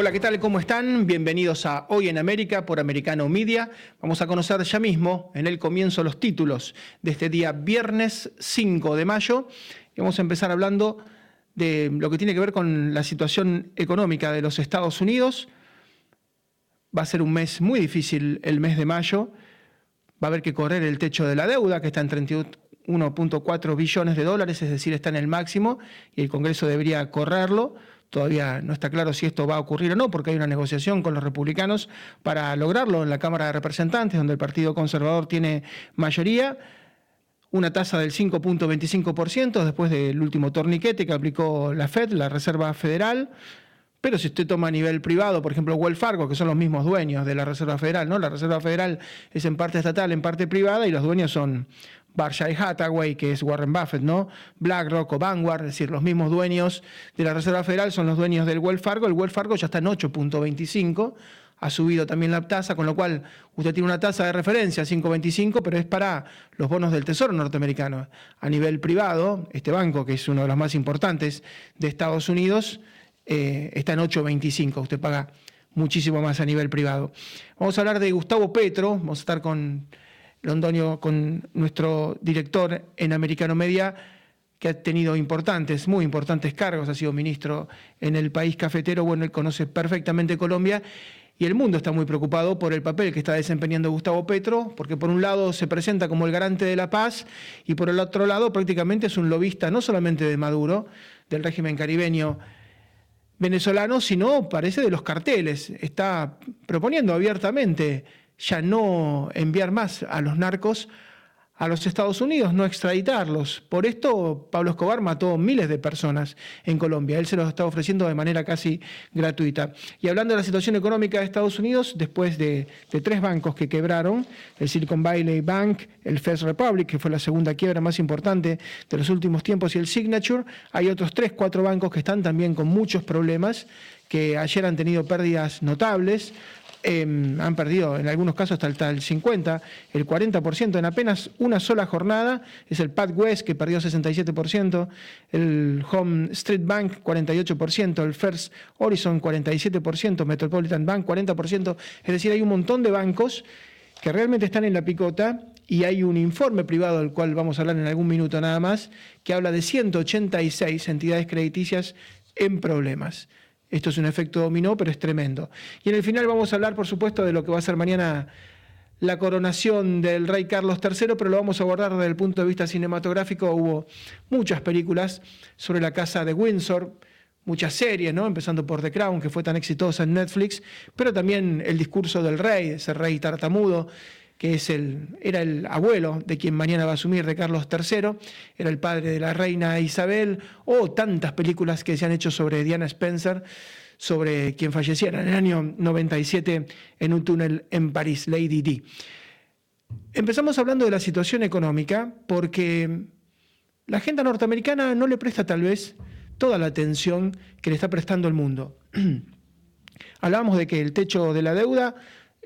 Hola, ¿qué tal? ¿Cómo están? Bienvenidos a Hoy en América por Americano Media. Vamos a conocer ya mismo, en el comienzo, los títulos de este día viernes 5 de mayo. Vamos a empezar hablando de lo que tiene que ver con la situación económica de los Estados Unidos. Va a ser un mes muy difícil el mes de mayo. Va a haber que correr el techo de la deuda, que está en 31.4 billones de dólares, es decir, está en el máximo, y el Congreso debería correrlo. Todavía no está claro si esto va a ocurrir o no, porque hay una negociación con los republicanos para lograrlo en la Cámara de Representantes, donde el Partido Conservador tiene mayoría. Una tasa del 5.25% después del último torniquete que aplicó la Fed, la Reserva Federal. Pero si usted toma a nivel privado, por ejemplo, Wells Fargo, que son los mismos dueños de la Reserva Federal, ¿no? La Reserva Federal es en parte estatal, en parte privada, y los dueños son Berkshire Hathaway, que es Warren Buffett, ¿no? BlackRock o Vanguard, es decir, los mismos dueños de la Reserva Federal son los dueños del Wells Fargo. El Wells Fargo ya está en 8.25, ha subido también la tasa, con lo cual usted tiene una tasa de referencia 5.25, pero es para los bonos del Tesoro norteamericano. A nivel privado, este banco, que es uno de los más importantes de Estados Unidos, eh, está en 8.25. Usted paga muchísimo más a nivel privado. Vamos a hablar de Gustavo Petro, vamos a estar con Londonio, con nuestro director en Americano Media, que ha tenido importantes, muy importantes cargos, ha sido ministro en el país cafetero, bueno, él conoce perfectamente Colombia y el mundo está muy preocupado por el papel que está desempeñando Gustavo Petro, porque por un lado se presenta como el garante de la paz y por el otro lado prácticamente es un lobista no solamente de Maduro, del régimen caribeño venezolano, sino parece de los carteles. Está proponiendo abiertamente ya no enviar más a los narcos a los Estados Unidos, no extraditarlos. Por esto Pablo Escobar mató miles de personas en Colombia. Él se los está ofreciendo de manera casi gratuita. Y hablando de la situación económica de Estados Unidos, después de, tres bancos que quebraron, el Silicon Valley Bank, el First Republic, que fue la segunda quiebra más importante de los últimos tiempos, y el Signature, hay otros tres, cuatro bancos que están también con muchos problemas que ayer han tenido pérdidas notables. Em, han perdido en algunos casos hasta el, 50, el 40% en apenas una sola jornada. Es el Pat West que perdió 67%, el Home Street Bank 48%, el First Horizon 47%, Metropolitan Bank 40%. Es decir, hay un montón de bancos que realmente están en la picota y hay un informe privado del cual vamos a hablar en algún minuto nada más, que habla de 186 entidades crediticias en problemas. Esto es un efecto dominó, pero es tremendo. Y en el final vamos a hablar, por supuesto, de lo que va a ser mañana la coronación del rey Carlos III, pero lo vamos a abordar desde el punto de vista cinematográfico. Hubo muchas películas sobre la casa de Windsor, muchas series, ¿no? empezando por The Crown, que fue tan exitosa en Netflix, pero también el discurso del rey, ese rey tartamudo, que es el, era el abuelo de quien mañana va a asumir, de Carlos III, era el padre de la reina Isabel, o tantas películas que se han hecho sobre Diana Spencer, sobre quien falleciera en el año 97 en un túnel en París, Lady D. Empezamos hablando de la situación económica porque la agenda norteamericana no le presta tal vez toda la atención que le está prestando el mundo. Hablábamos de que el techo de la deuda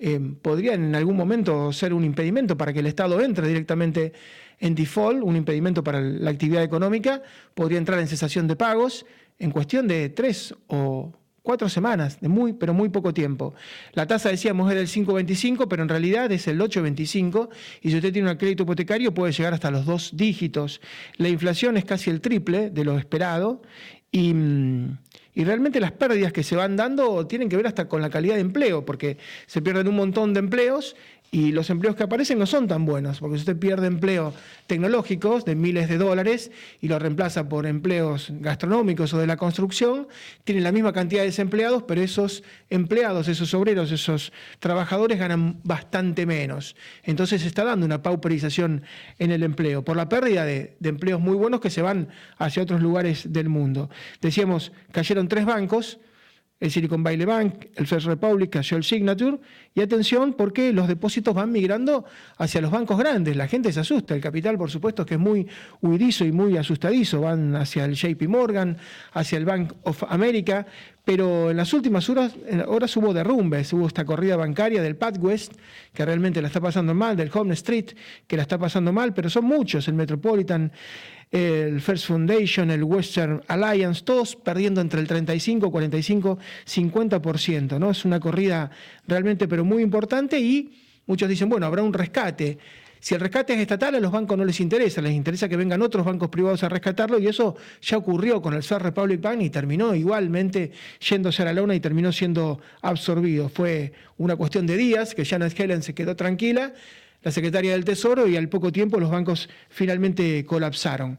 eh, podrían en algún momento ser un impedimento para que el Estado entre directamente en default, un impedimento para la actividad económica, podría entrar en cesación de pagos en cuestión de tres o cuatro semanas, de muy, pero muy poco tiempo. La tasa, decíamos, era del 5,25, pero en realidad es el 8,25, y si usted tiene un crédito hipotecario puede llegar hasta los dos dígitos. La inflación es casi el triple de lo esperado, y, mm, y realmente las pérdidas que se van dando tienen que ver hasta con la calidad de empleo, porque se pierden un montón de empleos y los empleos que aparecen no son tan buenos, porque si usted pierde empleo tecnológicos de miles de dólares y lo reemplaza por empleos gastronómicos o de la construcción, tiene la misma cantidad de desempleados, pero esos empleados, esos obreros, esos trabajadores ganan bastante menos. Entonces se está dando una pauperización en el empleo, por la pérdida de, de empleos muy buenos que se van hacia otros lugares del mundo. Decíamos, cayeron tres bancos, el Silicon Valley Bank, el First Republic, cayó el Signature, y atención porque los depósitos van migrando hacia los bancos grandes, la gente se asusta, el capital por supuesto que es muy huidizo y muy asustadizo, van hacia el JP Morgan, hacia el Bank of America, pero en las últimas horas, horas hubo derrumbes, hubo esta corrida bancaria del West, que realmente la está pasando mal, del Home Street, que la está pasando mal, pero son muchos, el Metropolitan, el First Foundation, el Western Alliance, todos perdiendo entre el 35, 45, 50%. ¿no? Es una corrida realmente pero muy importante y muchos dicen, bueno, habrá un rescate. Si el rescate es estatal, a los bancos no les interesa, les interesa que vengan otros bancos privados a rescatarlo y eso ya ocurrió con el First Republic Bank y terminó igualmente yéndose a la lona y terminó siendo absorbido. Fue una cuestión de días que Janet Helen se quedó tranquila, la secretaria del Tesoro, y al poco tiempo los bancos finalmente colapsaron.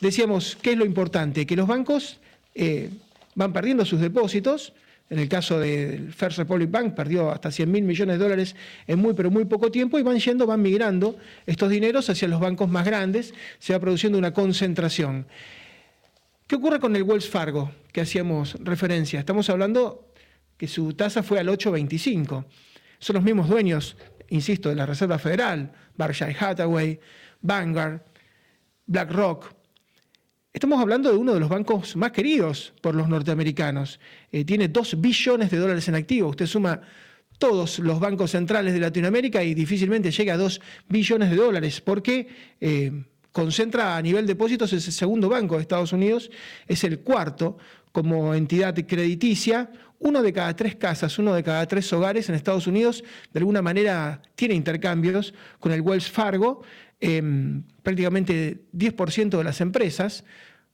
Decíamos, ¿qué es lo importante? Que los bancos eh, van perdiendo sus depósitos, en el caso del First Republic Bank perdió hasta 100 mil millones de dólares en muy, pero muy poco tiempo y van yendo, van migrando estos dineros hacia los bancos más grandes, se va produciendo una concentración. ¿Qué ocurre con el Wells Fargo que hacíamos referencia? Estamos hablando que su tasa fue al 8,25. Son los mismos dueños, insisto, de la Reserva Federal, Berkshire Hathaway, Vanguard, BlackRock, Estamos hablando de uno de los bancos más queridos por los norteamericanos. Eh, tiene 2 billones de dólares en activo. Usted suma todos los bancos centrales de Latinoamérica y difícilmente llega a 2 billones de dólares, porque eh, concentra a nivel depósitos, el segundo banco de Estados Unidos, es el cuarto como entidad crediticia. Uno de cada tres casas, uno de cada tres hogares en Estados Unidos, de alguna manera tiene intercambios con el Wells Fargo. Em, prácticamente 10% de las empresas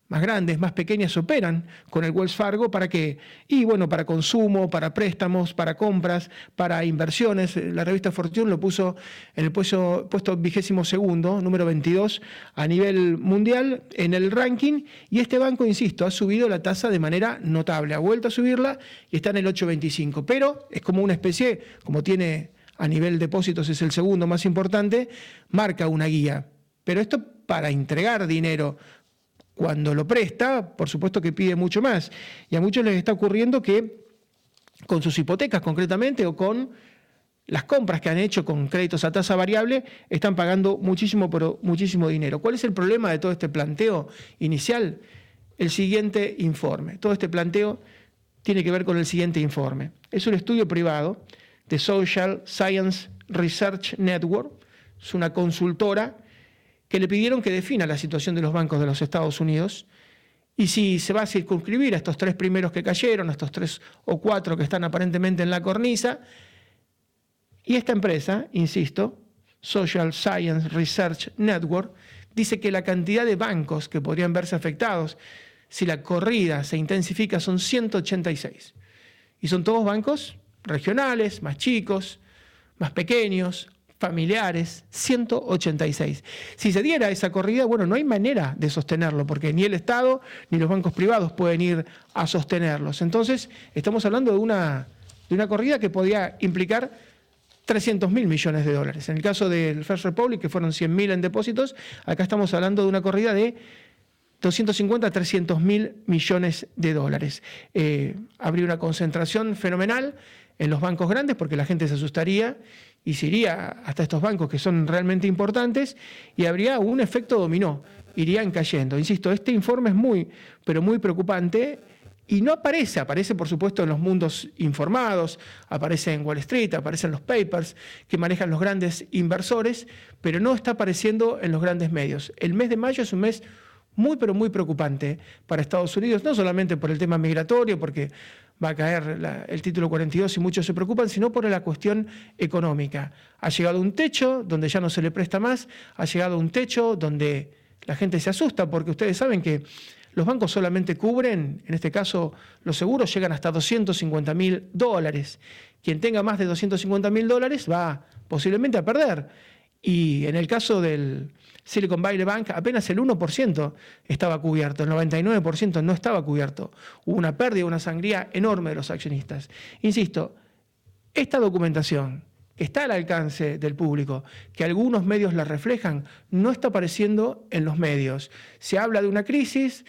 más grandes, más pequeñas, operan con el Wells Fargo para que, y bueno, para consumo, para préstamos, para compras, para inversiones. La revista Fortune lo puso en el puesto, puesto vigésimo segundo, número 22, a nivel mundial en el ranking. Y este banco, insisto, ha subido la tasa de manera notable, ha vuelto a subirla y está en el 8,25. Pero es como una especie, como tiene a nivel depósitos es el segundo más importante, marca una guía. Pero esto para entregar dinero. Cuando lo presta, por supuesto que pide mucho más. Y a muchos les está ocurriendo que con sus hipotecas concretamente o con las compras que han hecho con créditos a tasa variable están pagando muchísimo, pero muchísimo dinero. ¿Cuál es el problema de todo este planteo inicial? El siguiente informe. Todo este planteo tiene que ver con el siguiente informe. Es un estudio privado de Social Science Research Network, es una consultora que le pidieron que defina la situación de los bancos de los Estados Unidos y si se va a circunscribir a estos tres primeros que cayeron, a estos tres o cuatro que están aparentemente en la cornisa. Y esta empresa, insisto, Social Science Research Network, dice que la cantidad de bancos que podrían verse afectados si la corrida se intensifica son 186. Y son todos bancos regionales, más chicos, más pequeños, familiares, 186. Si se diera esa corrida, bueno, no hay manera de sostenerlo, porque ni el Estado ni los bancos privados pueden ir a sostenerlos. Entonces, estamos hablando de una, de una corrida que podía implicar 300 mil millones de dólares. En el caso del First Republic, que fueron 100 mil en depósitos, acá estamos hablando de una corrida de 250 a 300 mil millones de dólares. Eh, habría una concentración fenomenal en los bancos grandes porque la gente se asustaría y se iría hasta estos bancos que son realmente importantes y habría un efecto dominó, irían cayendo. Insisto, este informe es muy, pero muy preocupante y no aparece, aparece por supuesto en los mundos informados, aparece en Wall Street, aparece en los papers que manejan los grandes inversores, pero no está apareciendo en los grandes medios. El mes de mayo es un mes muy, pero muy preocupante para Estados Unidos, no solamente por el tema migratorio, porque va a caer el título 42 y muchos se preocupan, sino por la cuestión económica. Ha llegado un techo donde ya no se le presta más, ha llegado un techo donde la gente se asusta porque ustedes saben que los bancos solamente cubren, en este caso los seguros llegan hasta 250 mil dólares. Quien tenga más de 250 mil dólares va posiblemente a perder. Y en el caso del, Silicon Valley Bank apenas el 1% estaba cubierto, el 99% no estaba cubierto. Hubo una pérdida, una sangría enorme de los accionistas. Insisto, esta documentación que está al alcance del público, que algunos medios la reflejan, no está apareciendo en los medios. Se habla de una crisis,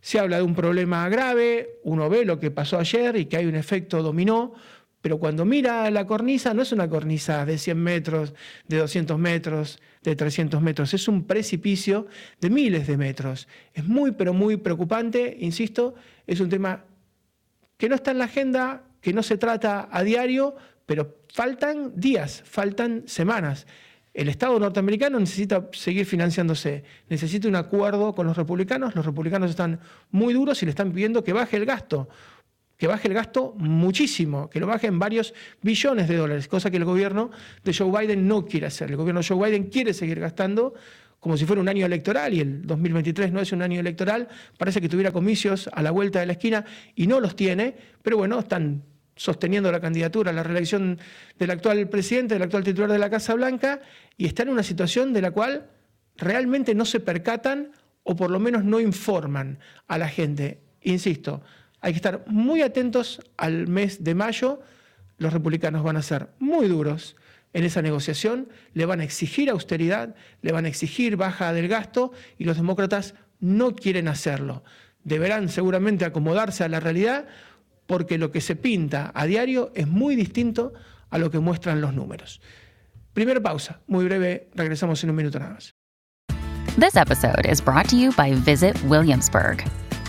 se habla de un problema grave, uno ve lo que pasó ayer y que hay un efecto dominó, pero cuando mira la cornisa, no es una cornisa de 100 metros, de 200 metros, de 300 metros, es un precipicio de miles de metros. Es muy, pero muy preocupante, insisto, es un tema que no está en la agenda, que no se trata a diario, pero faltan días, faltan semanas. el Estado norteamericano necesita seguir financiándose, necesita un acuerdo con los republicanos, los republicanos están muy duros y le están pidiendo que baje el gasto, que baje el gasto muchísimo, que lo baje en varios billones de dólares, cosa que el gobierno de Joe Biden no quiere hacer. El gobierno de Joe Biden quiere seguir gastando como si fuera un año electoral y el 2023 no es un año electoral, parece que tuviera comicios a la vuelta de la esquina y no los tiene, pero bueno, están sosteniendo la candidatura, la reelección del actual presidente, del actual titular de la Casa Blanca, y está en una situación de la cual realmente no se percatan o por lo menos no informan a la gente. Insisto, hay que estar muy atentos al mes de mayo. Los republicanos van a ser muy duros en esa negociación, le van a exigir austeridad, le van a exigir baja del gasto y los demócratas no quieren hacerlo. Deberán seguramente acomodarse a la realidad porque lo que se pinta a diario es muy distinto a lo que muestran los números. Primera pausa, muy breve, regresamos en un minuto nada más. This episode is brought to you by Visit Williamsburg.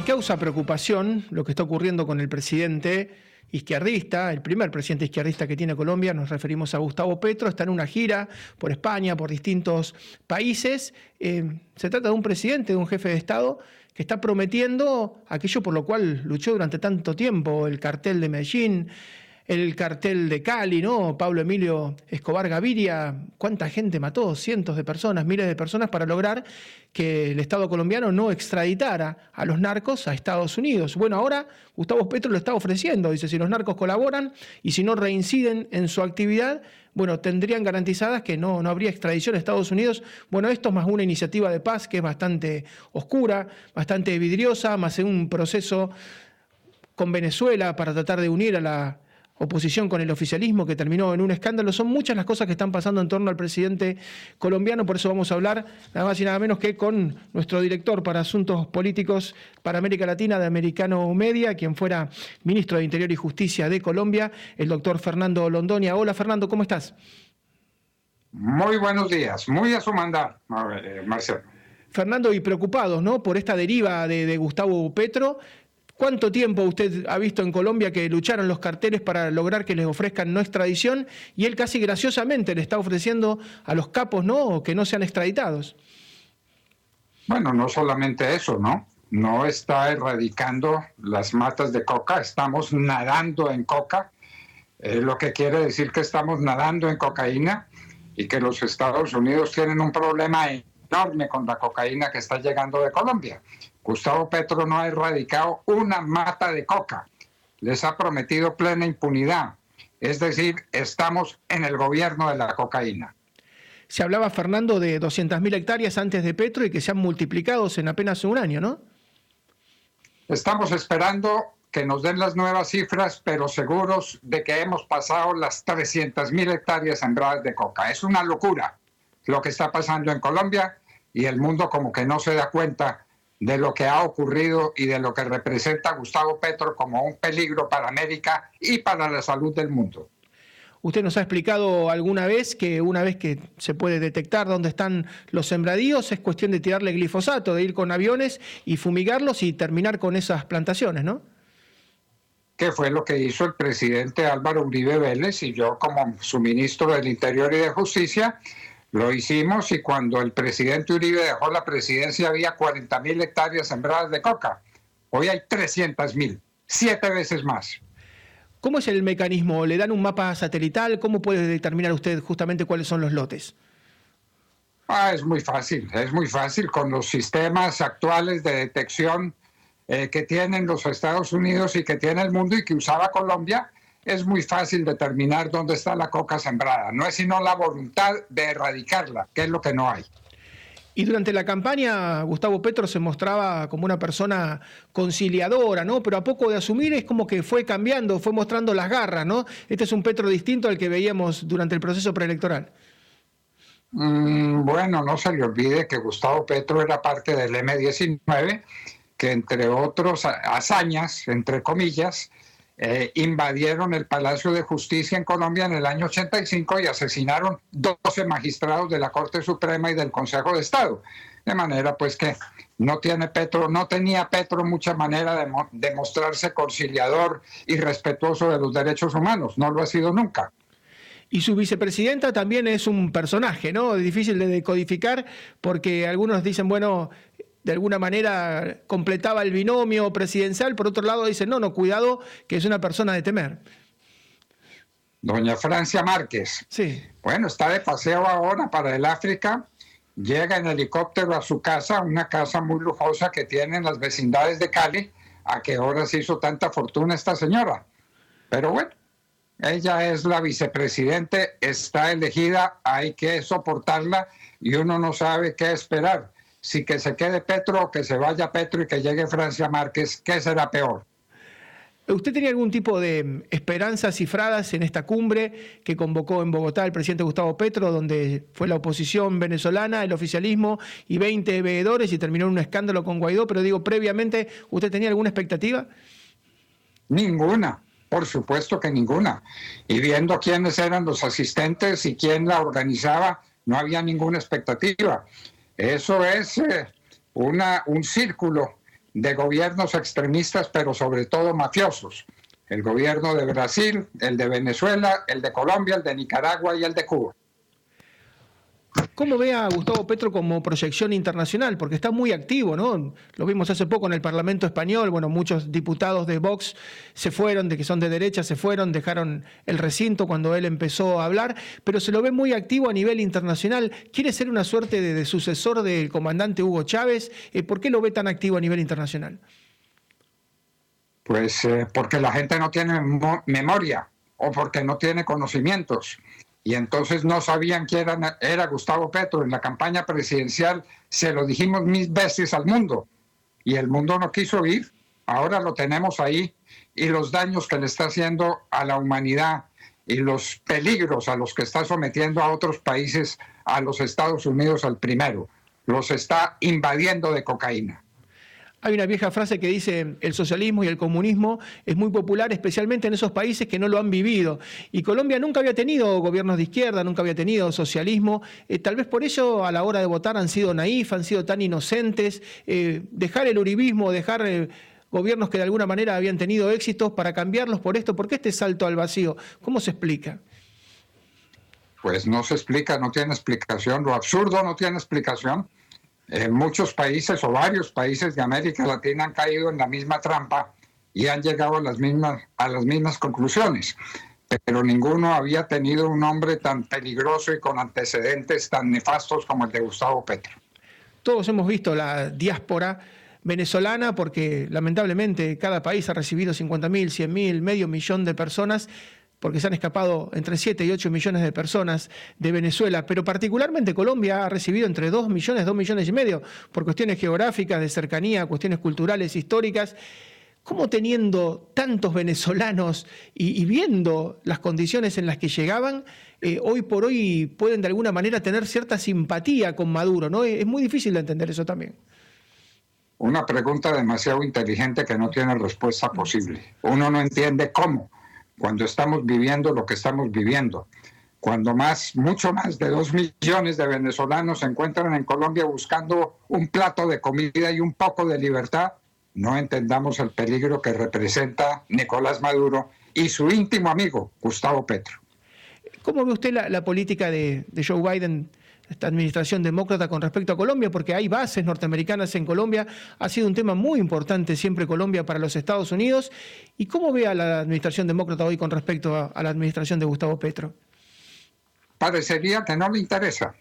Y causa preocupación lo que está ocurriendo con el presidente izquierdista, el primer presidente izquierdista que tiene Colombia, nos referimos a Gustavo Petro, está en una gira por España, por distintos países. Eh, se trata de un presidente, de un jefe de Estado que está prometiendo aquello por lo cual luchó durante tanto tiempo, el cartel de Medellín, el cartel de Cali, ¿no? Pablo Emilio Escobar Gaviria, ¿cuánta gente mató? Cientos de personas, miles de personas para lograr que el Estado colombiano no extraditara a los narcos a Estados Unidos. Bueno, ahora Gustavo Petro lo está ofreciendo, dice, si los narcos colaboran y si no reinciden en su actividad, bueno, tendrían garantizadas que no, no habría extradición a Estados Unidos. Bueno, esto es más una iniciativa de paz que es bastante oscura, bastante vidriosa, más un proceso con Venezuela para tratar de unir a la oposición con el oficialismo que terminó en un escándalo. Son muchas las cosas que están pasando en torno al presidente colombiano, por eso vamos a hablar nada más y nada menos que con nuestro director para asuntos políticos para América Latina de Americano Media, quien fuera ministro de Interior y Justicia de Colombia, el doctor Fernando Londonia. Hola Fernando, ¿cómo estás? Muy buenos días, muy a su mandar, eh, Marcelo. Fernando, y preocupados ¿no? por esta deriva de, de Gustavo Petro, ¿Cuánto tiempo usted ha visto en Colombia que lucharon los carteles para lograr que les ofrezcan no extradición y él casi graciosamente le está ofreciendo a los capos no que no sean extraditados? Bueno, no solamente eso, ¿no? No está erradicando las matas de coca, estamos nadando en coca, eh, lo que quiere decir que estamos nadando en cocaína y que los Estados Unidos tienen un problema enorme con la cocaína que está llegando de Colombia. Gustavo Petro no ha erradicado una mata de coca. Les ha prometido plena impunidad. Es decir, estamos en el gobierno de la cocaína. Se hablaba, Fernando, de 200.000 hectáreas antes de Petro y que se han multiplicado en apenas un año, ¿no? Estamos esperando que nos den las nuevas cifras, pero seguros de que hemos pasado las 300.000 hectáreas sembradas de coca. Es una locura lo que está pasando en Colombia y el mundo como que no se da cuenta de lo que ha ocurrido y de lo que representa Gustavo Petro como un peligro para América y para la salud del mundo. Usted nos ha explicado alguna vez que una vez que se puede detectar dónde están los sembradíos, es cuestión de tirarle glifosato, de ir con aviones y fumigarlos y terminar con esas plantaciones, ¿no? Que fue lo que hizo el presidente Álvaro Uribe Vélez y yo como su ministro del Interior y de Justicia lo hicimos y cuando el presidente Uribe dejó la presidencia había 40 mil hectáreas sembradas de coca. Hoy hay 300 mil, siete veces más. ¿Cómo es el mecanismo? ¿Le dan un mapa satelital? ¿Cómo puede determinar usted justamente cuáles son los lotes? Ah, es muy fácil, es muy fácil con los sistemas actuales de detección eh, que tienen los Estados Unidos y que tiene el mundo y que usaba Colombia es muy fácil determinar dónde está la coca sembrada. No es sino la voluntad de erradicarla, que es lo que no hay. Y durante la campaña, Gustavo Petro se mostraba como una persona conciliadora, ¿no? Pero a poco de asumir es como que fue cambiando, fue mostrando las garras, ¿no? Este es un Petro distinto al que veíamos durante el proceso preelectoral. Mm, bueno, no se le olvide que Gustavo Petro era parte del M-19, que entre otros hazañas, entre comillas, eh, invadieron el Palacio de Justicia en Colombia en el año 85 y asesinaron 12 magistrados de la Corte Suprema y del Consejo de Estado. De manera pues que no tiene Petro, no tenía Petro mucha manera de, de mostrarse conciliador y respetuoso de los derechos humanos, no lo ha sido nunca. Y su vicepresidenta también es un personaje, ¿no? Difícil de decodificar porque algunos dicen, bueno, de alguna manera completaba el binomio presidencial, por otro lado dicen, no, no, cuidado, que es una persona de temer. Doña Francia Márquez. Sí. Bueno, está de paseo ahora para el África llega en helicóptero a su casa, una casa muy lujosa que tiene en las vecindades de Cali, a qué horas hizo tanta fortuna esta señora. Pero bueno, ella es la vicepresidente, está elegida, hay que soportarla y uno no sabe qué esperar. Si que se quede Petro o que se vaya Petro y que llegue Francia Márquez, ¿qué será peor? ¿Usted tenía algún tipo de esperanzas cifradas en esta cumbre que convocó en Bogotá el presidente Gustavo Petro, donde fue la oposición venezolana, el oficialismo y 20 veedores y terminó en un escándalo con Guaidó? Pero digo, previamente, ¿usted tenía alguna expectativa? Ninguna, por supuesto que ninguna. Y viendo quiénes eran los asistentes y quién la organizaba, no había ninguna expectativa. Eso es eh, una, un círculo de gobiernos extremistas, pero sobre todo mafiosos. El gobierno de Brasil, el de Venezuela, el de Colombia, el de Nicaragua y el de Cuba. ¿Cómo ve a Gustavo Petro como proyección internacional? Porque está muy activo, ¿no? Lo vimos hace poco en el Parlamento Español, bueno, muchos diputados de Vox se fueron, de que son de derecha, se fueron, dejaron el recinto cuando él empezó a hablar, pero se lo ve muy activo a nivel internacional. ¿Quiere ser una suerte de, sucesor del comandante Hugo Chávez? Eh, ¿Por qué lo ve tan activo a nivel internacional? Pues eh, porque la gente no tiene memoria o porque no tiene conocimientos y entonces no sabían quién era, era Gustavo Petro. En la campaña presidencial se lo dijimos mil veces al mundo y el mundo no quiso oír. Ahora lo tenemos ahí y los daños que le está haciendo a la humanidad y los peligros a los que está sometiendo a otros países, a los Estados Unidos al primero, los está invadiendo de cocaína. Hay una vieja frase que dice, el socialismo y el comunismo es muy popular, especialmente en esos países que no lo han vivido. Y Colombia nunca había tenido gobiernos de izquierda, nunca había tenido socialismo. Eh, tal vez por eso a la hora de votar han sido naif, han sido tan inocentes. Eh, dejar el uribismo, dejar eh, gobiernos que de alguna manera habían tenido éxitos para cambiarlos por esto. ¿Por qué este salto al vacío? ¿Cómo se explica? Pues no se explica, no tiene explicación. Lo absurdo no tiene explicación en muchos países o varios países de América Latina han caído en la misma trampa y han llegado a las mismas, a las mismas conclusiones. Pero ninguno había tenido un hombre tan peligroso y con antecedentes tan nefastos como el de Gustavo Petro. Todos hemos visto la diáspora venezolana porque lamentablemente cada país ha recibido 50.000, 100.000, medio millón de personas porque se han escapado entre 7 y 8 millones de personas de Venezuela, pero particularmente Colombia ha recibido entre 2 millones, 2 millones y medio, por cuestiones geográficas, de cercanía, cuestiones culturales, históricas. ¿Cómo teniendo tantos venezolanos y, viendo las condiciones en las que llegaban, eh, hoy por hoy pueden de alguna manera tener cierta simpatía con Maduro? ¿no? Es muy difícil de entender eso también. Una pregunta demasiado inteligente que no tiene respuesta posible. Uno no entiende cómo cuando estamos viviendo lo que estamos viviendo, cuando más, mucho más de dos millones de venezolanos se encuentran en Colombia buscando un plato de comida y un poco de libertad, no entendamos el peligro que representa Nicolás Maduro y su íntimo amigo, Gustavo Petro. ¿Cómo ve usted la, política de, Joe Biden esta administración demócrata con respecto a Colombia, porque hay bases norteamericanas en Colombia. Ha sido un tema muy importante siempre Colombia para los Estados Unidos. ¿Y cómo ve a la administración demócrata hoy con respecto a, la administración de Gustavo Petro? Parecería que no le interesa.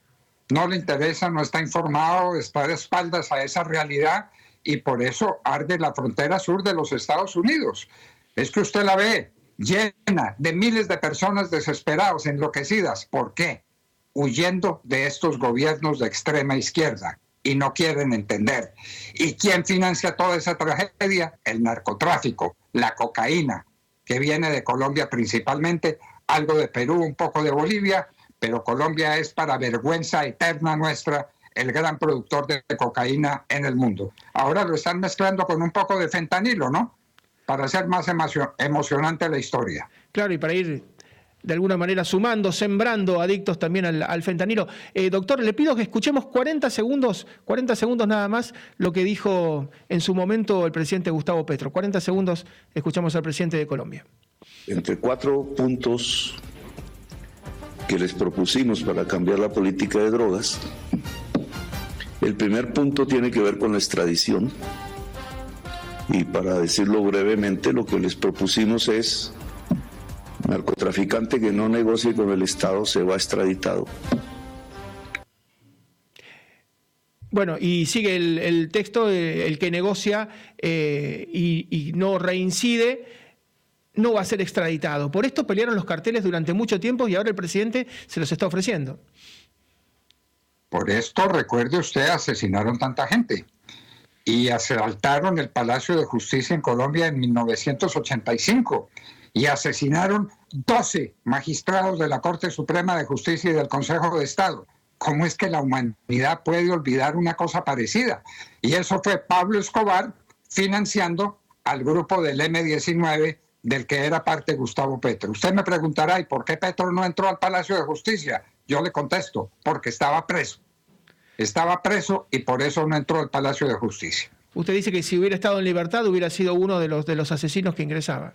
No le interesa, no está informado, está de espaldas a esa realidad y por eso arde la frontera sur de los Estados Unidos. Es que usted la ve llena de miles de personas desesperadas, enloquecidas. ¿Por qué? Huyendo de estos gobiernos de extrema izquierda y no quieren entender. ¿Y quién financia toda esa tragedia? El narcotráfico, la cocaína, que viene de Colombia principalmente, algo de Perú, un poco de Bolivia, pero Colombia es para vergüenza eterna nuestra el gran productor de cocaína en el mundo. Ahora lo están mezclando con un poco de fentanilo, ¿no? Para hacer más emocionante la historia. Claro, y para ir de alguna manera sumando, sembrando adictos también al, fentanilo. Eh, doctor, le pido que escuchemos 40 segundos, 40 segundos nada más, lo que dijo en su momento el presidente Gustavo Petro. 40 segundos escuchamos al presidente de Colombia. Entre cuatro puntos que les propusimos para cambiar la política de drogas, el primer punto tiene que ver con la extradición. Y para decirlo brevemente, lo que les propusimos es narcotraficante que no negocie con el Estado se va extraditado. Bueno, y sigue el, texto, eh, el que negocia eh, y, no reincide, no va a ser extraditado. Por esto pelearon los carteles durante mucho tiempo y ahora el presidente se los está ofreciendo. Por esto, recuerde usted, asesinaron tanta gente y asaltaron el Palacio de Justicia en Colombia en 1985 y asesinaron 12 magistrados de la Corte Suprema de Justicia y del Consejo de Estado. ¿Cómo es que la humanidad puede olvidar una cosa parecida? Y eso fue Pablo Escobar financiando al grupo del M-19 del que era parte Gustavo Petro. Usted me preguntará, ¿y por qué Petro no entró al Palacio de Justicia? Yo le contesto, porque estaba preso. Estaba preso y por eso no entró al Palacio de Justicia. Usted dice que si hubiera estado en libertad hubiera sido uno de los, de los asesinos que ingresaba.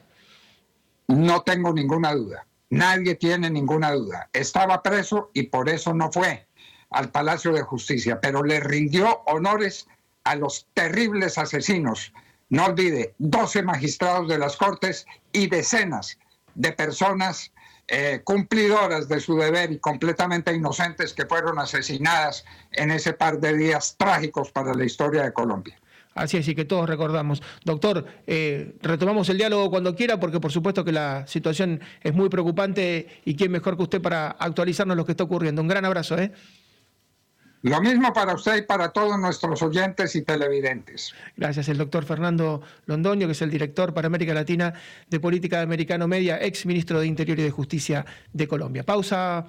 No tengo ninguna duda. Nadie tiene ninguna duda. Estaba preso y por eso no fue al Palacio de Justicia, pero le rindió honores a los terribles asesinos. No olvide, 12 magistrados de las Cortes y decenas de personas eh, cumplidoras de su deber y completamente inocentes que fueron asesinadas en ese par de días trágicos para la historia de Colombia. Así es, y que todos recordamos. Doctor, eh, retomamos el diálogo cuando quiera, porque por supuesto que la situación es muy preocupante y quién mejor que usted para actualizarnos lo que está ocurriendo. Un gran abrazo. ¿eh? Lo mismo para usted y para todos nuestros oyentes y televidentes. Gracias, el doctor Fernando Londoño, que es el director para América Latina de Política de Americano Media, ex ministro de Interior y de Justicia de Colombia. Pausa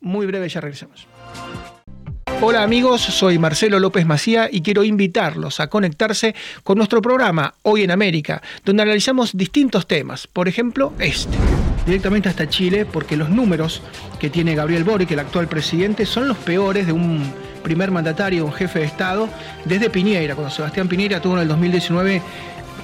muy breve, ya regresamos. Hola amigos, soy Marcelo López Macía y quiero invitarlos a conectarse con nuestro programa Hoy en América, donde analizamos distintos temas, por ejemplo este. Directamente hasta Chile, porque los números que tiene Gabriel Boric, el actual presidente, son los peores de un primer mandatario, un jefe de Estado, desde Piñera, cuando Sebastián Piñera tuvo en el 2019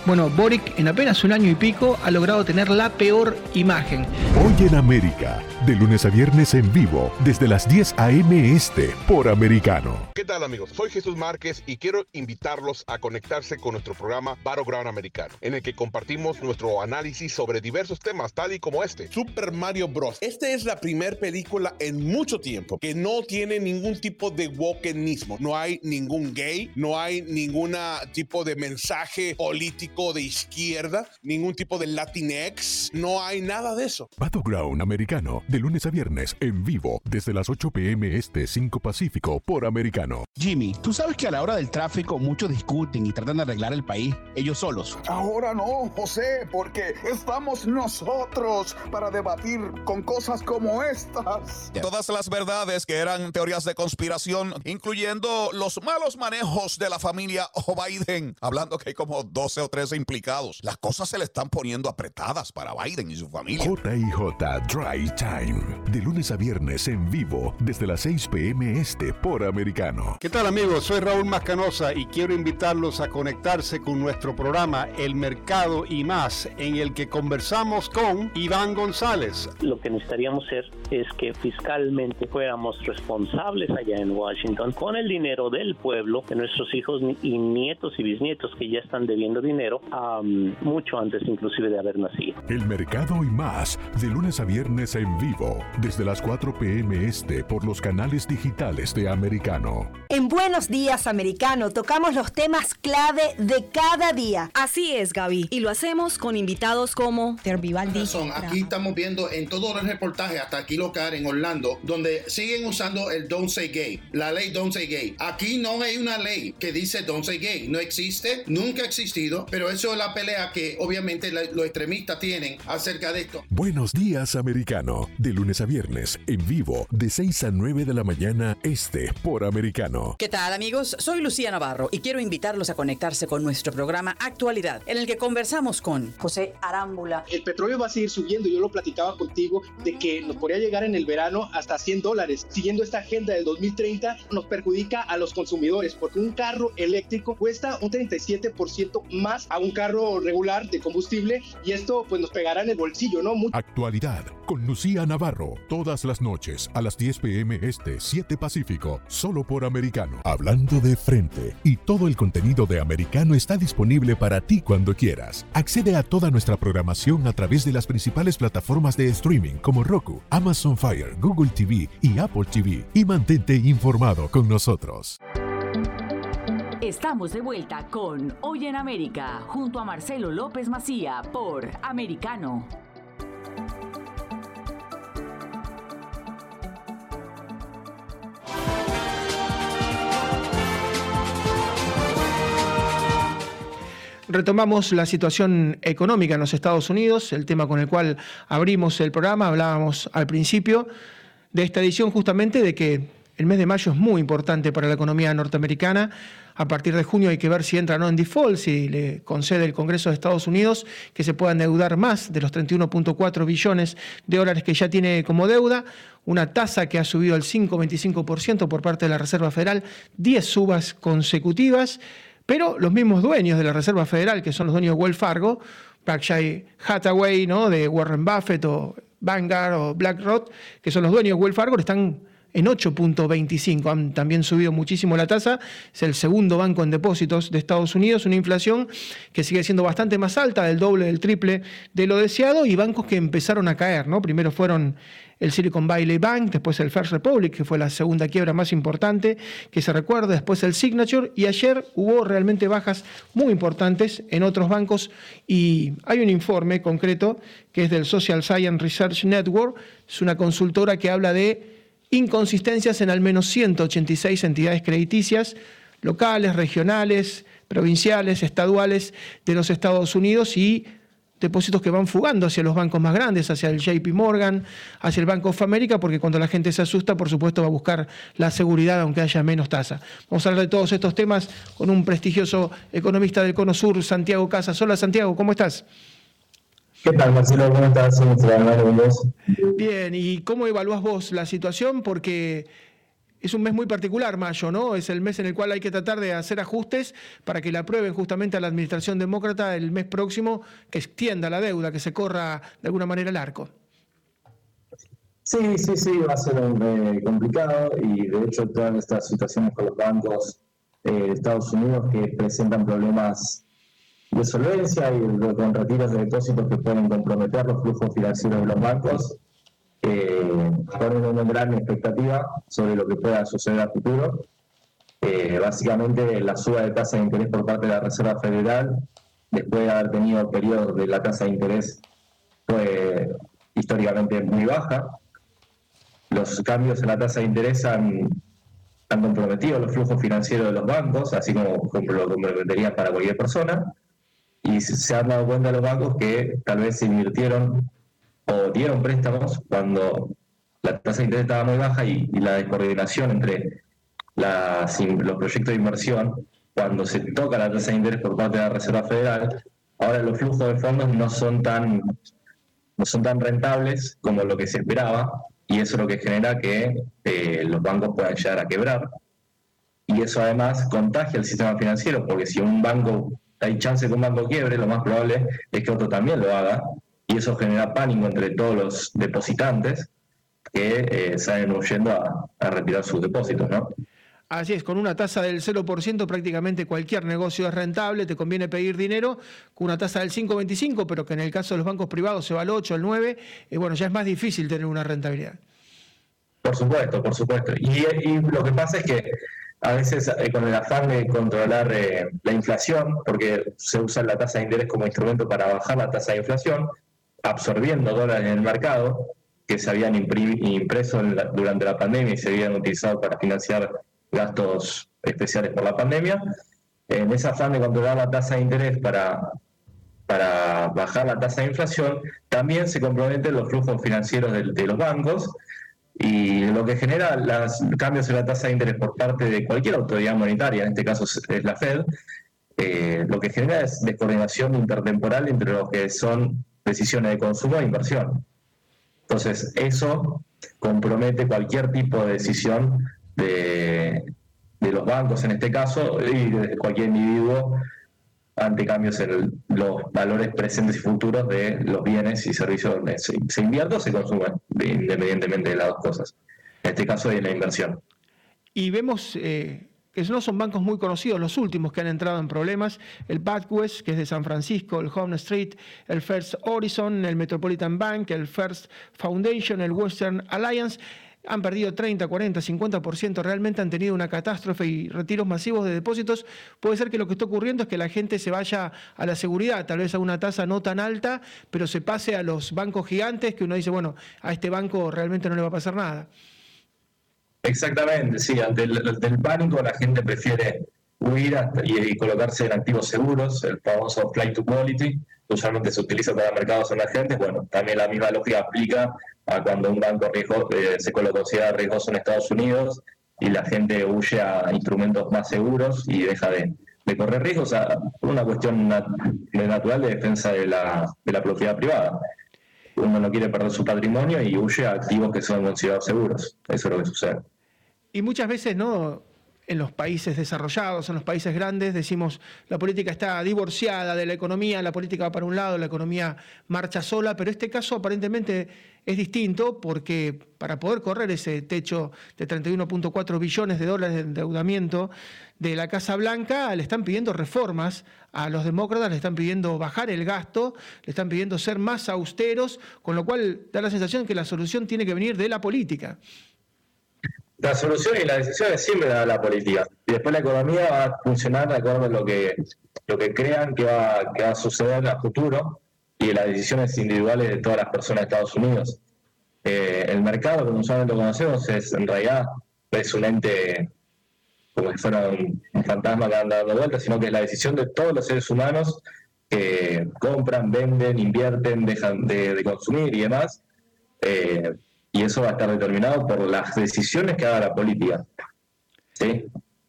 bueno, Boric en apenas un año y pico ha logrado tener la peor imagen. Hoy en América, de lunes a viernes en vivo, desde las 10 a.m. Este, por Americano. ¿Qué tal amigos? Soy Jesús Márquez y quiero invitarlos a conectarse con nuestro programa Battleground Americano, en el que compartimos nuestro análisis sobre diversos temas, tal y como este. Super Mario Bros. Esta es la primera película en mucho tiempo que no tiene ningún tipo de wokenismo. No hay ningún gay, no hay ningún tipo de mensaje político de izquierda, ningún tipo de Latinx, no hay nada de eso. Battleground Americano, de lunes a viernes, en vivo, desde las 8 pm este 5 Pacífico, por Americano. Jimmy, tú sabes que a la hora del tráfico muchos discuten y tratan de arreglar el país ellos solos. Ahora no, José, porque estamos nosotros para debatir con cosas como estas. Todas las verdades que eran teorías de conspiración, incluyendo los malos manejos de la familia Biden, hablando que hay como 12 o 13 implicados. Las cosas se le están poniendo apretadas para Biden y su familia. JJ Dry Time. De lunes a viernes en vivo desde las 6 pm este por Americano. ¿Qué tal amigos? Soy Raúl Mascanosa y quiero invitarlos a conectarse con nuestro programa El Mercado y más, en el que conversamos con Iván González. Lo que necesitaríamos ser es que fiscalmente fuéramos responsables allá en Washington con el dinero del pueblo, de nuestros hijos y nietos y bisnietos que ya están debiendo dinero mucho antes inclusive de haber nacido. El mercado y más, de lunes a viernes en vivo, desde las 4 p.m. este por los canales digitales de Americano. En Buenos Días Americano tocamos los temas clave de cada día. Así es, Gaby. Y lo hacemos con invitados como Tervivaldi. Aquí estamos viendo en todos los reportajes, hasta aquí local en Orlando, donde siguen usando el Don't Say Gay, la ley Don't Say Gay. Aquí no hay una ley que dice Don't Say Gay. No existe, nunca ha existido, pero Pero eso es la pelea que obviamente los extremistas tienen acerca de esto. Buenos días, americano. De lunes a viernes, en vivo, de 6 a 9 de la mañana, este por americano. ¿Qué tal, amigos? Soy Lucía Navarro y quiero invitarlos a conectarse con nuestro programa Actualidad, en el que conversamos con José Arámbula. El petróleo va a seguir subiendo. Yo lo platicaba contigo de que nos podría llegar en el verano hasta 100 dólares. Siguiendo esta agenda del 2030, nos perjudica a los consumidores porque un carro eléctrico cuesta un 37% más a un carro regular de combustible y esto pues nos pegará en el bolsillo, ¿no? Actualidad con Lucía Navarro, todas las noches a las 10 pm este 7 Pacífico, solo por Americano. Hablando de frente y todo el contenido de Americano está disponible para ti cuando quieras. Accede a toda nuestra programación a través de las principales plataformas de streaming como Roku, Amazon Fire, Google TV y Apple TV y mantente informado con nosotros. Estamos de vuelta con Hoy en América, junto a Marcelo López Macía por Americano. Retomamos la situación económica en los Estados Unidos, el tema con el cual abrimos el programa, hablábamos al principio de esta edición justamente de que el mes de mayo es muy importante para la economía norteamericana a partir de junio hay que ver si entra o no en default, si le concede el Congreso de Estados Unidos que se puedan endeudar más de los 31.4 billones de dólares que ya tiene como deuda, una tasa que ha subido al 5,25% por parte de la Reserva Federal, 10 subas consecutivas, pero los mismos dueños de la Reserva Federal, que son los dueños de Wells Fargo, Berkshire Hathaway, ¿no? de Warren Buffett o Vanguard o BlackRock, que son los dueños de Wells Fargo, están en 8.25. Han también subido muchísimo la tasa. Es el segundo banco en depósitos de Estados Unidos, una inflación que sigue siendo bastante más alta, del doble, del triple de lo deseado, y bancos que empezaron a caer. ¿no? Primero fueron el Silicon Valley Bank, después el First Republic, que fue la segunda quiebra más importante que se recuerda, después el Signature, y ayer hubo realmente bajas muy importantes en otros bancos, y hay un informe concreto que es del Social Science Research Network, es una consultora que habla de inconsistencias en al menos 186 entidades crediticias locales, regionales, provinciales, estaduales de los Estados Unidos y depósitos que van fugando hacia los bancos más grandes, hacia el JP Morgan, hacia el Banco of America, porque cuando la gente se asusta, por supuesto, va a buscar la seguridad aunque haya menos tasa. Vamos a hablar de todos estos temas con un prestigioso economista del Cono Sur, Santiago Casas. Hola Santiago, ¿cómo estás? ¿Qué tal, Marcelo? ¿Cómo estás? Bien, ¿y cómo evalúas vos la situación? Porque es un mes muy particular, mayo, ¿no? Es el mes en el cual hay que tratar de hacer ajustes para que la aprueben justamente a la administración demócrata el mes próximo, que extienda la deuda, que se corra de alguna manera el arco. Sí, sí, sí, va a ser eh, complicado y de hecho todas estas situaciones con los bancos eh, de Estados Unidos que presentan problemas de solvencia y con retiros de depósitos que pueden comprometer los flujos financieros de los bancos, eh, ponen una gran expectativa sobre lo que pueda suceder a futuro. Eh, básicamente, la suba de tasa de interés por parte de la Reserva Federal, después de haber tenido periodos de la tasa de interés, fue históricamente muy baja. Los cambios en la tasa de interés han, comprometido los flujos financieros de los bancos, así como, como lo comprometerían para cualquier persona y se han dado cuenta los bancos que tal vez se invirtieron o dieron préstamos cuando la tasa de interés estaba muy baja y, la descoordinación entre las, los proyectos de inversión, cuando se toca la tasa de interés por parte de la Reserva Federal, ahora los flujos de fondos no son tan, no son tan rentables como lo que se esperaba y eso es lo que genera que eh, los bancos puedan llegar a quebrar. Y eso además contagia el sistema financiero, porque si un banco hay chance de que un banco quiebre, lo más probable es que otro también lo haga, y eso genera pánico entre todos los depositantes que eh, salen huyendo a, retirar sus depósitos, ¿no? Así es, con una tasa del 0% prácticamente cualquier negocio es rentable, te conviene pedir dinero, con una tasa del 5,25, pero que en el caso de los bancos privados se va al 8, al 9, y bueno, ya es más difícil tener una rentabilidad. Por supuesto, por supuesto. y lo que pasa es que a veces eh, con el afán de controlar eh, la inflación, porque se usa la tasa de interés como instrumento para bajar la tasa de inflación, absorbiendo dólares en el mercado que se habían impreso durante la pandemia y se habían utilizado para financiar gastos especiales por la pandemia. en ese afán de controlar la tasa de interés para, para bajar la tasa de inflación, también se comprometen los flujos financieros de, de los bancos y lo que genera los cambios en la tasa de interés por parte de cualquier autoridad monetaria, en este caso es la Fed, eh, lo que genera es descoordinación intertemporal entre lo que son decisiones de consumo e inversión. Entonces, eso compromete cualquier tipo de decisión de, de los bancos en este caso y de cualquier individuo ante cambios en los valores presentes y futuros de los bienes y servicios se, invierte o se consume, independientemente de las dos cosas. En este caso, de la inversión. Y vemos eh, que no son bancos muy conocidos, los últimos que han entrado en problemas, el Badwest, que es de San Francisco, el Home Street, el First Horizon, el Metropolitan Bank, el First Foundation, el Western Alliance, han perdido 30, 40, 50%, realmente han tenido una catástrofe y retiros masivos de depósitos, puede ser que lo que está ocurriendo es que la gente se vaya a la seguridad, tal vez a una tasa no tan alta, pero se pase a los bancos gigantes que uno dice, bueno, a este banco realmente no le va a pasar nada. Exactamente, sí, ante el pánico la gente prefiere huir y, colocarse en activos seguros, el famoso flight to quality, usualmente se utiliza para mercados emergentes. Bueno, también la misma lógica aplica a cuando un banco riesgo, eh, se considera riesgoso en Estados Unidos y la gente huye a instrumentos más seguros y deja de, correr riesgos a una cuestión natural de defensa de la, de la propiedad privada. Uno no quiere perder su patrimonio y huye a activos que son considerados seguros. Eso es lo que sucede. Y muchas veces no en los países desarrollados, en los países grandes, decimos la política está divorciada de la economía, la política va para un lado, la economía marcha sola, pero este caso aparentemente es distinto porque para poder correr ese techo de 31.4 billones de dólares de endeudamiento de la Casa Blanca, le están pidiendo reformas a los demócratas, le están pidiendo bajar el gasto, le están pidiendo ser más austeros, con lo cual da la sensación que la solución tiene que venir de la política la solución y las decisiones siempre da la política. Y después la economía va a funcionar de acuerdo a lo que, lo que crean que va, que va a suceder a futuro y las decisiones individuales de todas las personas de Estados Unidos. Eh, el mercado, como usualmente lo conocemos, es en realidad es un ente como si fuera un, fantasma que anda dando vueltas, sino que es la decisión de todos los seres humanos que compran, venden, invierten, dejan de, consumir y demás. Eh, y eso va a estar determinado por las decisiones que haga la política. ¿sí?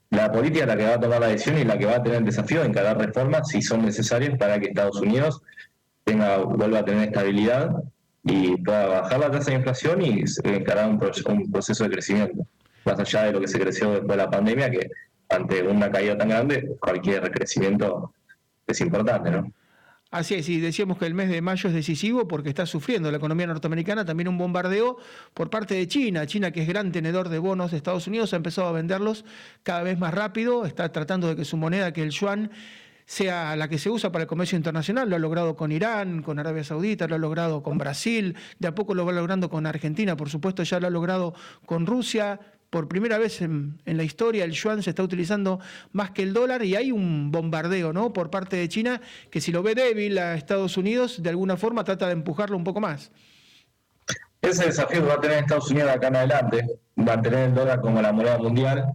La política es la que va a tomar la decisión y la que va a tener el desafío de encarar reformas si son necesarias para que Estados Unidos tenga, vuelva a tener estabilidad y pueda bajar la tasa de inflación y encarar un, un proceso de crecimiento. Más allá de lo que se creció después de la pandemia, que ante una caída tan grande, cualquier crecimiento es importante, ¿no? Así es, y decíamos que el mes de mayo es decisivo porque está sufriendo la economía norteamericana también un bombardeo por parte de China. China, que es gran tenedor de bonos de Estados Unidos, ha empezado a venderlos cada vez más rápido, está tratando de que su moneda, que el yuan, sea la que se usa para el comercio internacional. Lo ha logrado con Irán, con Arabia Saudita, lo ha logrado con Brasil, de a poco lo va logrando con Argentina, por supuesto ya lo ha logrado con Rusia, por primera vez en, la historia el yuan se está utilizando más que el dólar y hay un bombardeo ¿no? por parte de China que si lo ve débil a Estados Unidos, de alguna forma trata de empujarlo un poco más. Ese desafío va a tener Estados Unidos acá en adelante, mantener el dólar como la moneda mundial.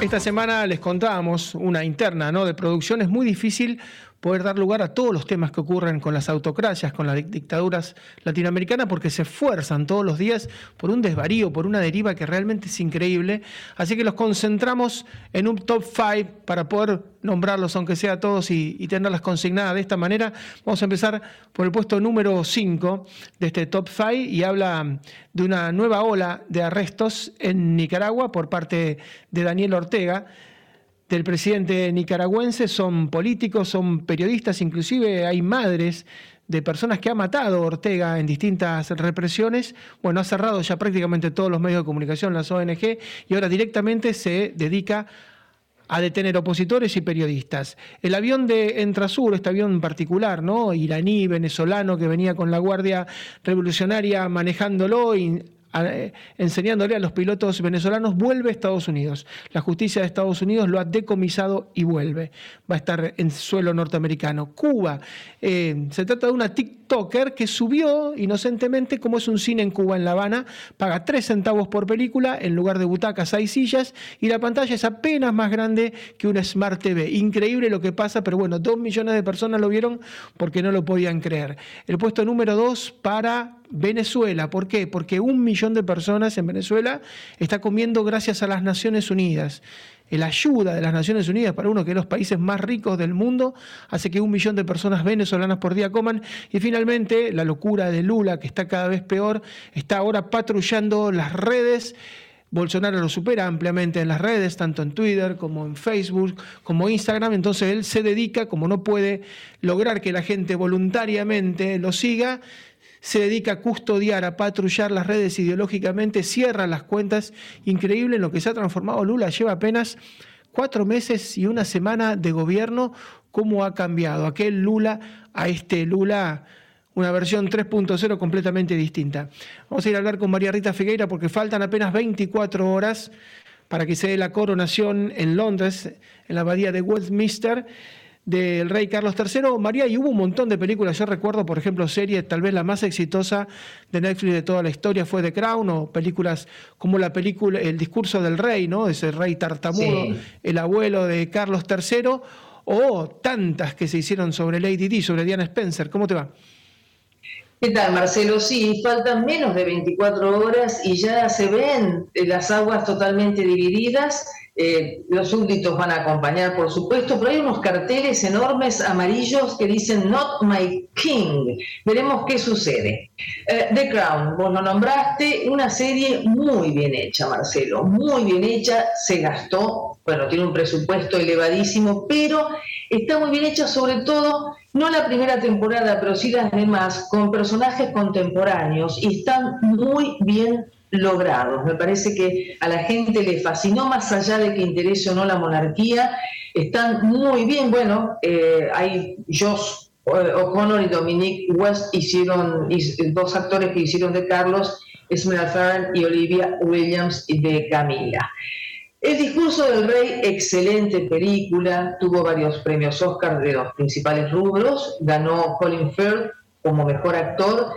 Esta semana les contábamos una interna ¿no? de producción. Es muy difícil poder dar lugar a todos los temas que ocurren con las autocracias, con las dictaduras latinoamericanas, porque se esfuerzan todos los días por un desvarío, por una deriva que realmente es increíble. Así que los concentramos en un top 5 para poder nombrarlos, aunque sea todos, y, y, tenerlas consignadas de esta manera. Vamos a empezar por el puesto número 5 de este top 5 y habla de una nueva ola de arrestos en Nicaragua por parte de Daniel Ortega del presidente nicaragüense son políticos, son periodistas, inclusive hay madres de personas que ha matado Ortega en distintas represiones. Bueno, ha cerrado ya prácticamente todos los medios de comunicación, las ONG, y ahora directamente se dedica a detener opositores y periodistas. El avión de Entrasur, este avión particular, ¿no? iraní, venezolano, que venía con la Guardia Revolucionaria manejándolo y eh, enseñándole a los pilotos venezolanos, vuelve a Estados Unidos. La justicia de Estados Unidos lo ha decomisado y vuelve. Va a estar en suelo norteamericano. Cuba, eh, se trata de una TikToker que subió inocentemente, como es un cine en Cuba, en La Habana, paga 3 centavos por película, en lugar de butacas hay sillas, y la pantalla es apenas más grande que una Smart TV. Increíble lo que pasa, pero bueno, dos millones de personas lo vieron porque no lo podían creer. El puesto número dos para Venezuela. ¿Por qué? Porque un millón de personas en Venezuela está comiendo gracias a las Naciones Unidas. La ayuda de las Naciones Unidas para uno de los países más ricos del mundo hace que un millón de personas venezolanas por día coman. Y finalmente, la locura de Lula, que está cada vez peor, está ahora patrullando las redes Bolsonaro lo supera ampliamente en las redes, tanto en Twitter como en Facebook, como Instagram, entonces él se dedica, como no puede lograr que la gente voluntariamente lo siga, se dedica a custodiar, a patrullar las redes ideológicamente, cierra las cuentas, increíble en lo que se ha transformado Lula, lleva apenas cuatro meses y una semana de gobierno, cómo ha cambiado aquel Lula a este Lula una versión 3.0 completamente distinta. Vamos a ir a hablar con María Rita Figueira porque faltan apenas 24 horas para que se dé la coronación en Londres, en la abadía de Westminster del rey Carlos III. María, y hubo un montón de películas, yo recuerdo, por ejemplo, series, tal vez la más exitosa de Netflix de toda la historia fue The Crown, o películas como la película El discurso del rey, ¿no? Ese rey tartamudo, el abuelo de Carlos III, o tantas que se hicieron sobre Lady Di, sobre Diana Spencer. ¿Cómo te va? ¿Qué tal, Marcelo? Sí, faltan menos de 24 horas y ya se ven las aguas totalmente divididas. Eh, los súbditos van a acompañar, por supuesto, pero hay unos carteles enormes amarillos que dicen Not My King. Veremos qué sucede. Eh, The Crown, vos lo nombraste, una serie muy bien hecha, Marcelo, muy bien hecha, se gastó, bueno, tiene un presupuesto elevadísimo, pero está muy bien hecha sobre todo no la primera temporada, pero sí las demás, con personajes contemporáneos y están muy bien logrados. Me parece que a la gente le fascinó, más allá de que interese o no la monarquía, están muy bien. Bueno, eh, hay Josh O'Connor y Dominique West hicieron, dos actores que hicieron de Carlos, Esmeralda Farren y Olivia Williams de Camila. El discurso del rey, excelente película, tuvo varios premios Oscar de los principales rubros, ganó Colin Firth como mejor actor,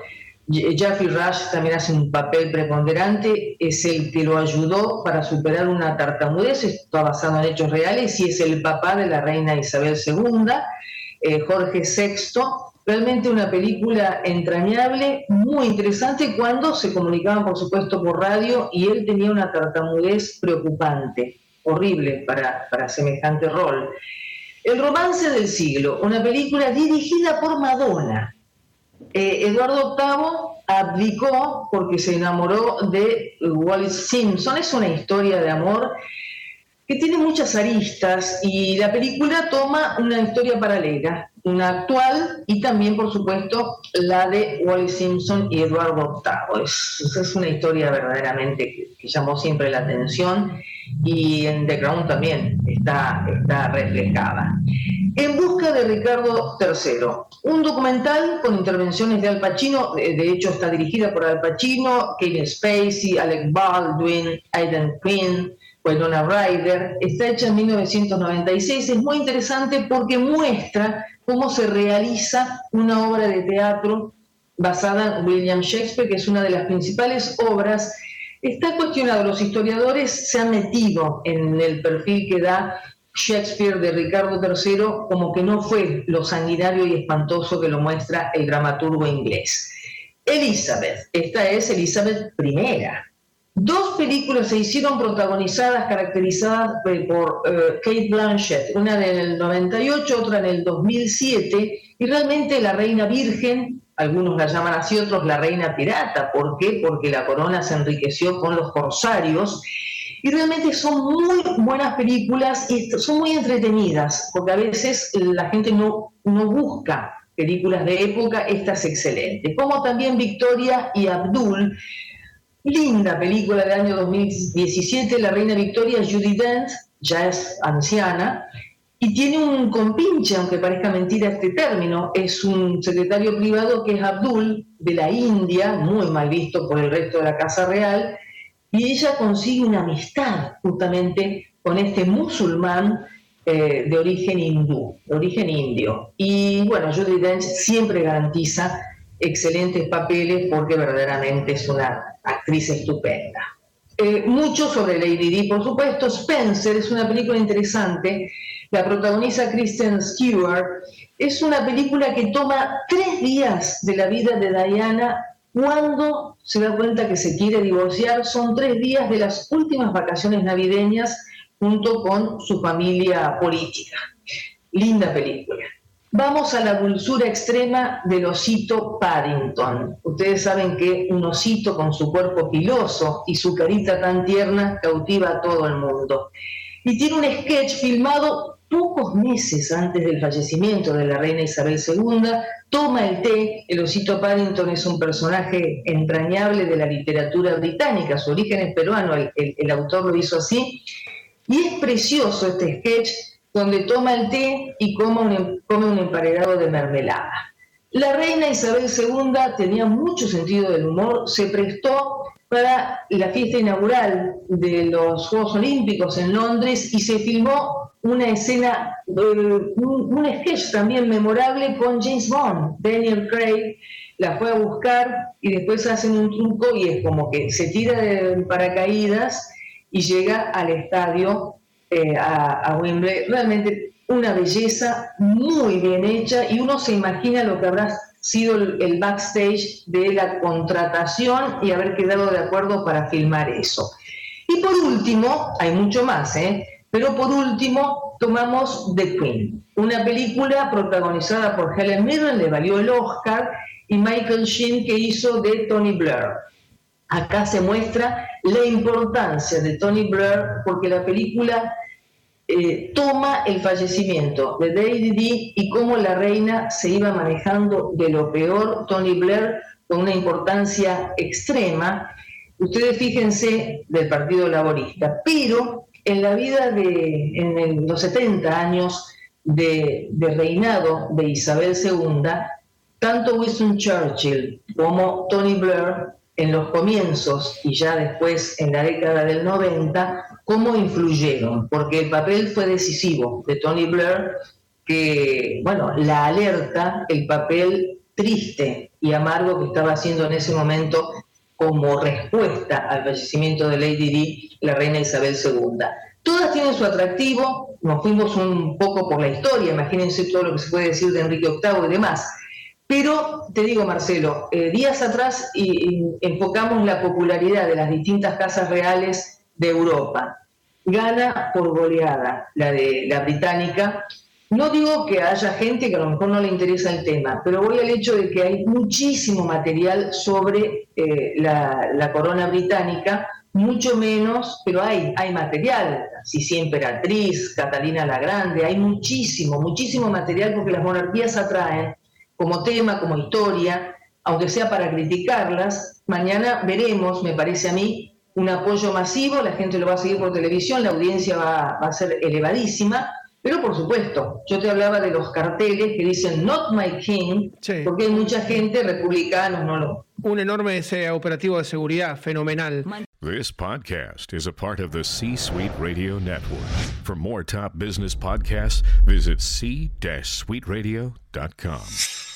Jeffrey Rush también hace un papel preponderante, es el que lo ayudó para superar una tartamudez, está basado en hechos reales y es el papá de la reina Isabel II, eh, Jorge VI, Realmente una película entrañable, muy interesante cuando se comunicaban, por supuesto, por radio y él tenía una tartamudez preocupante, horrible para, para semejante rol. El romance del siglo, una película dirigida por Madonna. Eh, Eduardo VIII abdicó porque se enamoró de Wallace Simpson. Es una historia de amor que tiene muchas aristas y la película toma una historia paralela una actual y también, por supuesto, la de Wally Simpson y Eduardo VIII. Es, es una historia verdaderamente que, llamó siempre la atención y en The Crown también está, está reflejada. En busca de Ricardo III, un documental con intervenciones de Al Pacino, de hecho está dirigida por Al Pacino, Kevin Spacey, Alec Baldwin, Aidan Quinn, Winona Ryder, está hecha en 1996, es muy interesante porque muestra cómo se realiza una obra de teatro basada en William Shakespeare, que es una de las principales obras. Está cuestionado, los historiadores se han metido en el perfil que da Shakespeare de Ricardo III como que no fue lo sanguinario y espantoso que lo muestra el dramaturgo inglés. Elizabeth, esta es Elizabeth I, Dos películas se hicieron protagonizadas, caracterizadas eh, por eh, Kate Blanchett, una en el 98, otra en el 2007, y realmente la reina virgen, algunos la llaman así, otros la reina pirata. ¿Por qué? Porque la corona se enriqueció con los corsarios. Y realmente son muy buenas películas y son muy entretenidas, porque a veces la gente no, no busca películas de época, esta es excelente. Como también Victoria y Abdul, Linda película del año 2017, la reina Victoria, Judy Dent, ya es anciana, y tiene un compinche, aunque parezca mentira este término, es un secretario privado que es Abdul, de la India, muy mal visto por el resto de la Casa Real, y ella consigue una amistad justamente con este musulmán eh, de origen hindú, de origen indio. Y bueno, Judy Dench siempre garantiza excelentes papeles porque verdaderamente es una actriz estupenda. Eh, mucho sobre Lady Di, por supuesto. Spencer es una película interesante la protagoniza Kristen Stewart, es una película que toma tres días de la vida de Diana cuando se da cuenta que se quiere divorciar. Son tres días de las últimas vacaciones navideñas junto con su familia política. Linda película. Vamos a la dulzura extrema del osito Paddington. Ustedes saben que un osito con su cuerpo piloso y su carita tan tierna cautiva a todo el mundo. Y tiene un sketch filmado pocos meses antes del fallecimiento de la reina Isabel II, toma el té. El osito Paddington es un personaje entrañable de la literatura británica, su origen es peruano, el, autor lo hizo así. Y es precioso este sketch donde toma el té y come un, em, emparedado de mermelada. La reina Isabel II tenía mucho sentido del humor, se prestó para la fiesta inaugural de los Juegos Olímpicos en Londres y se filmó una escena, un, un, sketch también memorable con James Bond. Daniel Craig la fue a buscar y después hacen un truco y es como que se tira de paracaídas y llega al estadio eh, a, Wembley. Realmente una belleza muy bien hecha y uno se imagina lo que habrá sido el, el backstage de la contratación y haber quedado de acuerdo para filmar eso. Y por último, hay mucho más, ¿eh? Pero por último, tomamos The Queen, una película protagonizada por Helen Mirren, le valió el Oscar, y Michael Sheen que hizo de Tony Blair. Acá se muestra la importancia de Tony Blair porque la película eh, toma el fallecimiento de David Dee y cómo la reina se iba manejando de lo peor, Tony Blair con una importancia extrema. Ustedes fíjense del Partido Laborista, pero en la vida de, en los 70 años de, reinado de Isabel II, tanto Winston Churchill como Tony Blair en los comienzos y ya después en la década del 90, cómo influyeron, porque el papel fue decisivo de Tony Blair, que, bueno, la alerta, el papel triste y amargo que estaba haciendo en ese momento como respuesta al fallecimiento de Lady Di, la reina Isabel II. Todas tienen su atractivo, nos fuimos un poco por la historia, imagínense todo lo que se puede decir de Enrique VIII y demás. Pero te digo, Marcelo, eh, días atrás enfocamos la popularidad de las distintas casas reales de Europa. Gana por goleada la de la británica, no digo que haya gente que a lo mejor no le interesa el tema, pero voy al hecho de que hay muchísimo material sobre eh, la, corona británica, mucho menos, pero hay, hay material, Sisi Emperatriz, Catalina la Grande, hay muchísimo, muchísimo material porque las monarquías atraen como tema, como historia, aunque sea para criticarlas. Mañana veremos, me parece a mí, un apoyo masivo, la gente lo va a seguir por televisión, la audiencia va, va a ser elevadísima pero por supuesto, yo te hablaba de los carteles que dicen Not My King, porque hay mucha gente, republicanos, no lo. Un enorme ese operativo de seguridad fenomenal. This podcast is a part of the C-Suite Radio Network. For more top business podcasts, visit c-suiteradio.com.